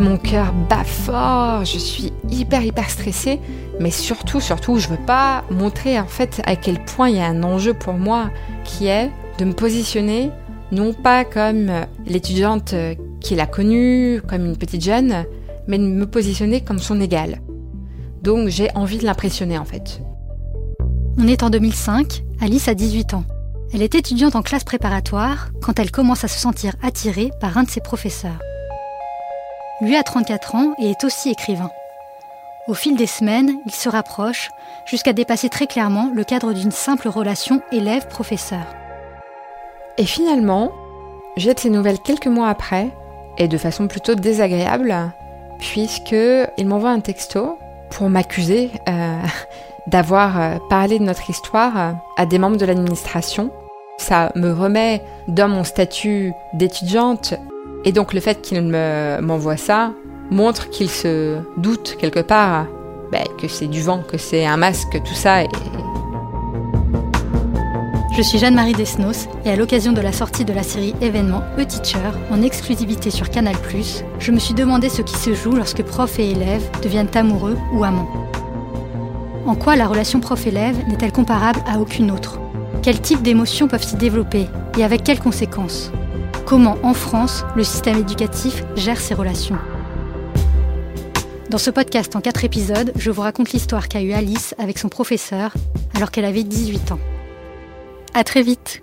Mon cœur bat fort, je suis hyper hyper stressée, mais surtout surtout je veux pas montrer en fait à quel point il y a un enjeu pour moi qui est de me positionner non pas comme l'étudiante qu'il a connue, comme une petite jeune, mais de me positionner comme son égale. Donc j'ai envie de l'impressionner en fait. On est en 2005, Alice a 18 ans. Elle est étudiante en classe préparatoire quand elle commence à se sentir attirée par un de ses professeurs. Lui a 34 ans et est aussi écrivain. Au fil des semaines, il se rapproche jusqu'à dépasser très clairement le cadre d'une simple relation élève-professeur. Et finalement, j'ai de ces nouvelles quelques mois après, et de façon plutôt désagréable, puisque il m'envoie un texto pour m'accuser euh, d'avoir euh, parlé de notre histoire à des membres de l'administration. Ça me remet dans mon statut d'étudiante et donc le fait qu'il m'envoie ça montre qu'il se doute quelque part ben, que c'est du vent, que c'est un masque, tout ça. Je suis Jeanne-Marie Desnos et à l'occasion de la sortie de la série événement E-Teacher en exclusivité sur Canal+, je me suis demandé ce qui se joue lorsque prof et élève deviennent amoureux ou amants. En quoi la relation prof-élève n'est-elle comparable à aucune autre? Quels types d'émotions peuvent s'y développer? Et avec quelles conséquences? Comment, en France, le système éducatif gère ces relations Dans ce podcast en quatre épisodes, je vous raconte l'histoire qu'a eue Alice avec son professeur alors qu'elle avait 18 ans. À très vite